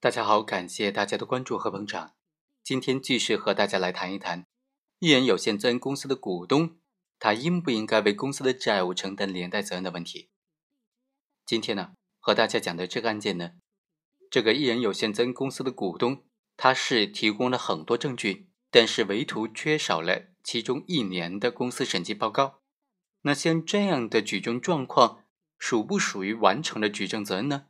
大家好，感谢大家的关注和捧场。今天继续和大家来谈一谈，一人有限责任公司的股东，他应不应该为公司的债务承担连带责任的问题。今天呢，和大家讲的这个案件呢，这个一人有限责任公司的股东，他是提供了很多证据，但是唯独缺少了其中一年的公司审计报告。那像这样的举证状况，属不属于完成了举证责任呢？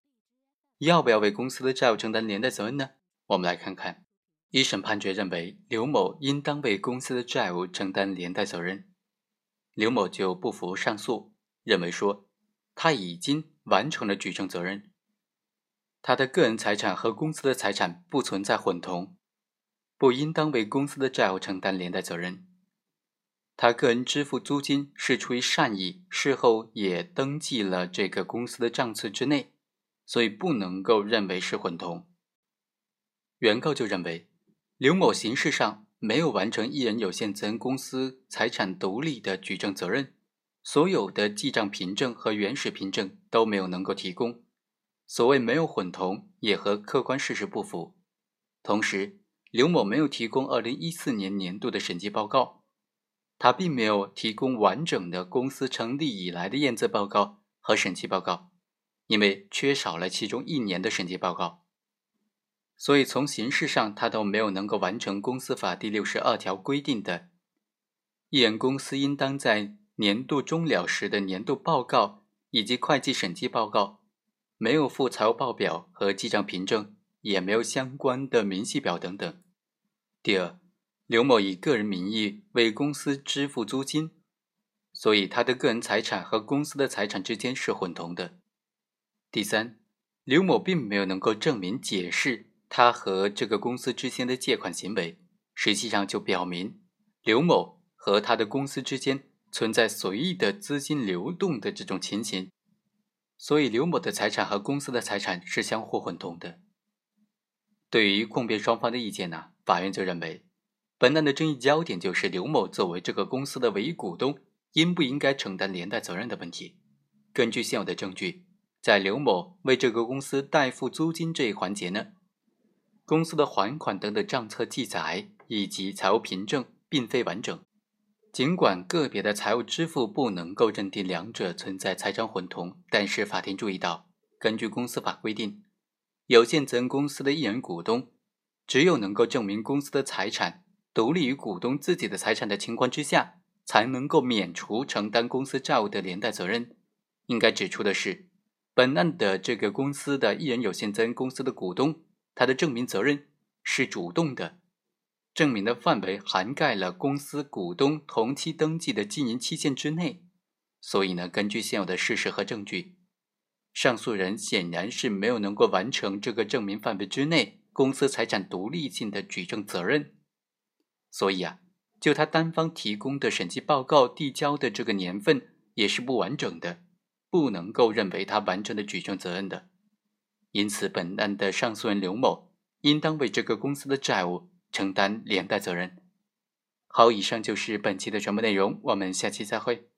要不要为公司的债务承担连带责任呢？我们来看看，一审判决认为刘某应当为公司的债务承担连带责任。刘某就不服上诉，认为说他已经完成了举证责任，他的个人财产和公司的财产不存在混同，不应当为公司的债务承担连带责任。他个人支付租金是出于善意，事后也登记了这个公司的账册之内。所以不能够认为是混同。原告就认为，刘某形式上没有完成一人有限责任公司财产独立的举证责任，所有的记账凭证和原始凭证都没有能够提供。所谓没有混同，也和客观事实不符。同时，刘某没有提供二零一四年年度的审计报告，他并没有提供完整的公司成立以来的验资报告和审计报告。因为缺少了其中一年的审计报告，所以从形式上他都没有能够完成公司法第六十二条规定的，一人公司应当在年度终了时的年度报告以及会计审计报告没有附财务报表和记账凭证，也没有相关的明细表等等。第二，刘某以个人名义为公司支付租金，所以他的个人财产和公司的财产之间是混同的。第三，刘某并没有能够证明解释他和这个公司之间的借款行为，实际上就表明刘某和他的公司之间存在随意的资金流动的这种情形，所以刘某的财产和公司的财产是相互混同的。对于控辩双方的意见呢，法院就认为，本案的争议焦点就是刘某作为这个公司的唯一股东，应不应该承担连带责任的问题。根据现有的证据。在刘某为这个公司代付租金这一环节呢，公司的还款等等账册记载以及财务凭证并非完整。尽管个别的财务支付不能够认定两者存在财产混同，但是法庭注意到，根据公司法规定，有限责任公司的一人股东，只有能够证明公司的财产独立于股东自己的财产的情况之下，才能够免除承担公司债务的连带责任。应该指出的是。本案的这个公司的一人有限责任公司的股东，他的证明责任是主动的，证明的范围涵盖了公司股东同期登记的经营期限之内，所以呢，根据现有的事实和证据，上诉人显然是没有能够完成这个证明范围之内公司财产独立性的举证责任，所以啊，就他单方提供的审计报告递交的这个年份也是不完整的。不能够认为他完成了举证责任的，因此本案的上诉人刘某应当为这个公司的债务承担连带责任。好，以上就是本期的全部内容，我们下期再会。